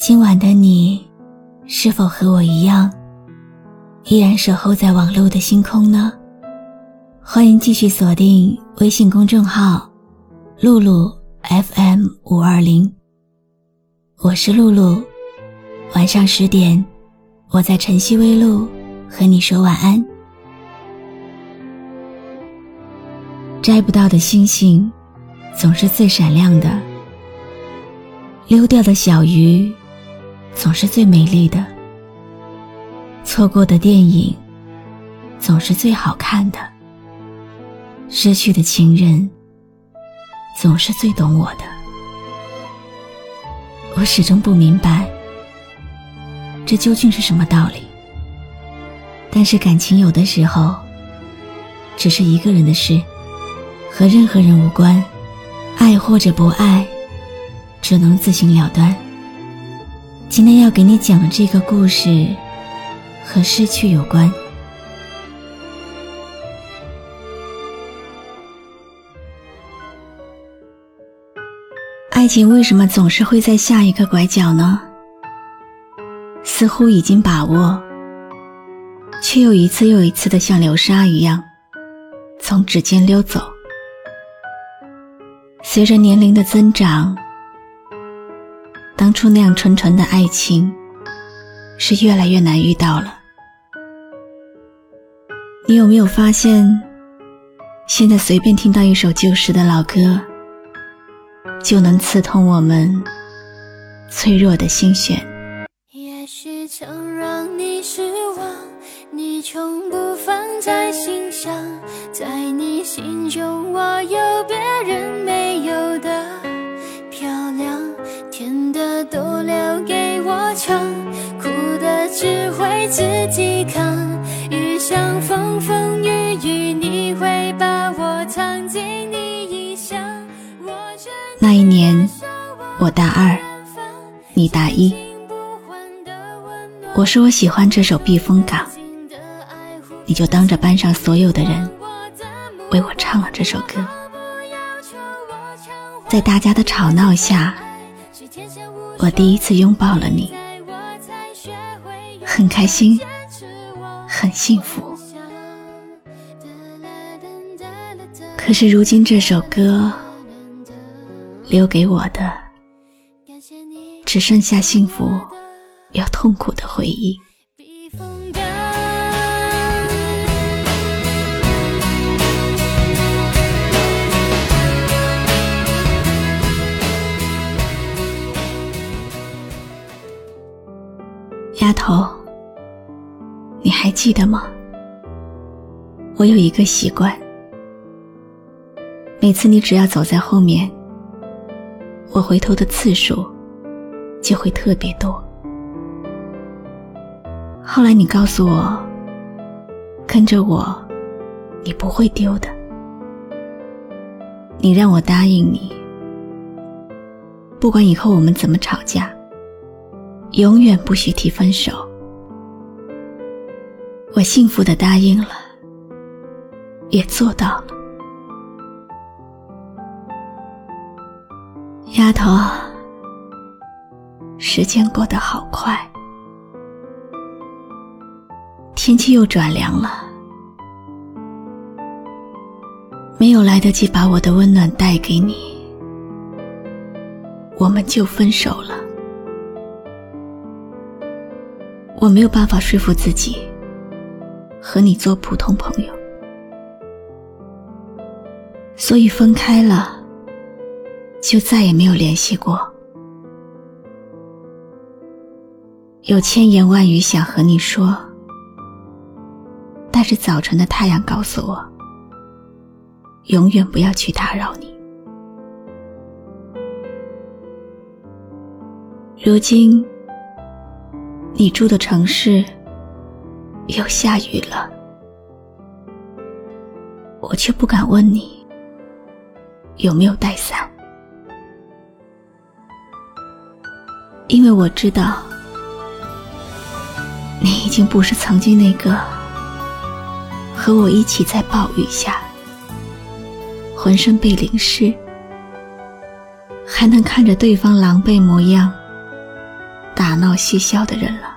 今晚的你，是否和我一样，依然守候在网络的星空呢？欢迎继续锁定微信公众号“露露 FM 五二零”，我是露露。晚上十点，我在晨曦微露和你说晚安。摘不到的星星，总是最闪亮的；溜掉的小鱼。总是最美丽的，错过的电影总是最好看的，失去的情人总是最懂我的。我始终不明白，这究竟是什么道理。但是感情有的时候只是一个人的事，和任何人无关，爱或者不爱，只能自行了断。今天要给你讲的这个故事，和失去有关。爱情为什么总是会在下一个拐角呢？似乎已经把握，却又一次又一次的像流沙一样，从指尖溜走。随着年龄的增长。当初那样纯纯的爱情，是越来越难遇到了。你有没有发现，现在随便听到一首旧时的老歌，就能刺痛我们脆弱的心弦？也许曾让你失望，你从不放在心上，在你心中，我有会自己扛。遇上风风雨雨，你会把我藏进你衣箱。那一年，我大二，你大一。我说我喜欢这首《避风港》，你就当着班上所有的人，为我唱了这首歌。在大家的吵闹下。我第一次拥抱了你，很开心，很幸福。可是如今这首歌留给我的，只剩下幸福又痛苦的回忆。丫头，还记得吗？我有一个习惯，每次你只要走在后面，我回头的次数就会特别多。后来你告诉我，跟着我，你不会丢的。你让我答应你，不管以后我们怎么吵架。永远不许提分手。我幸福的答应了，也做到了。丫头，时间过得好快，天气又转凉了，没有来得及把我的温暖带给你，我们就分手了。我没有办法说服自己和你做普通朋友，所以分开了，就再也没有联系过。有千言万语想和你说，但是早晨的太阳告诉我，永远不要去打扰你。如今。你住的城市又下雨了，我却不敢问你有没有带伞，因为我知道你已经不是曾经那个和我一起在暴雨下浑身被淋湿，还能看着对方狼狈模样。打闹嬉笑的人了。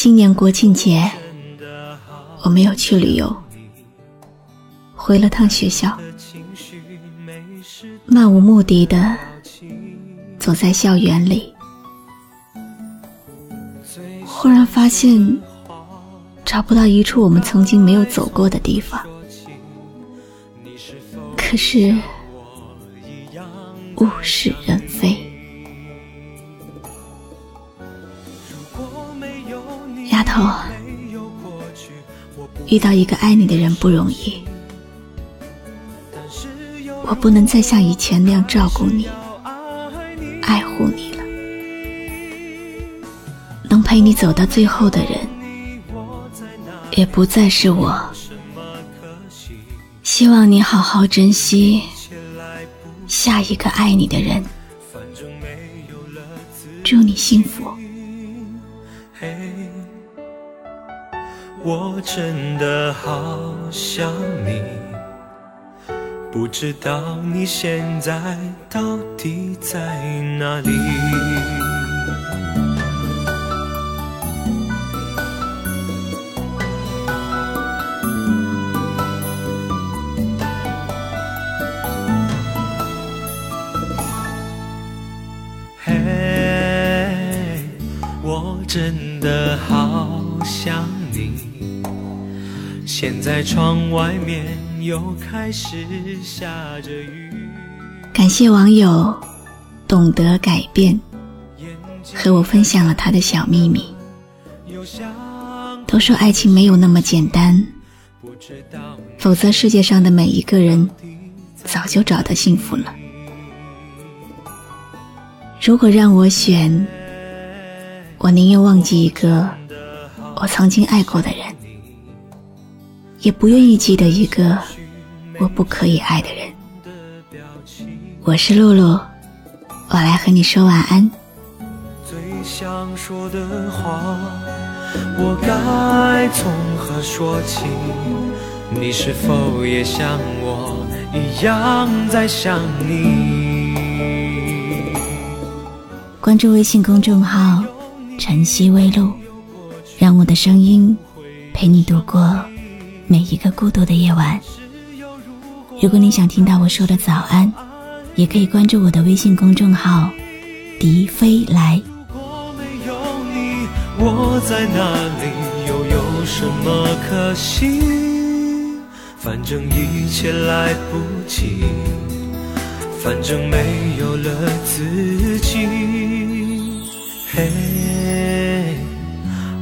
今年国庆节，我没有去旅游，回了趟学校，漫无目的的走在校园里，忽然发现找不到一处我们曾经没有走过的地方，可是物是人非。头，遇到一个爱你的人不容易，我不能再像以前那样照顾你、爱护你了。能陪你走到最后的人，也不再是我。希望你好好珍惜下一个爱你的人，祝你幸福。我真的好想你，不知道你现在到底在哪里。嘿，我真的好想你。现在窗外面又开始下着雨。感谢网友懂得改变，和我分享了他的小秘密。都说爱情没有那么简单，否则世界上的每一个人早就找到幸福了。如果让我选，我宁愿忘记一个我曾经爱过的人。也不愿意记得一个我不可以爱的人。我是露露，我来和你说晚安。最想说的话，我该从何说起？你是否也像我一样在想你？关注微信公众号“晨曦微露”，让我的声音陪你度过。每一个孤独的夜晚，如果你想听到我说的早安，也可以关注我的微信公众号“迪飞来”。如果没有你，我在哪里？又有什么可惜？反正一切来不及，反正没有了自己。嘿，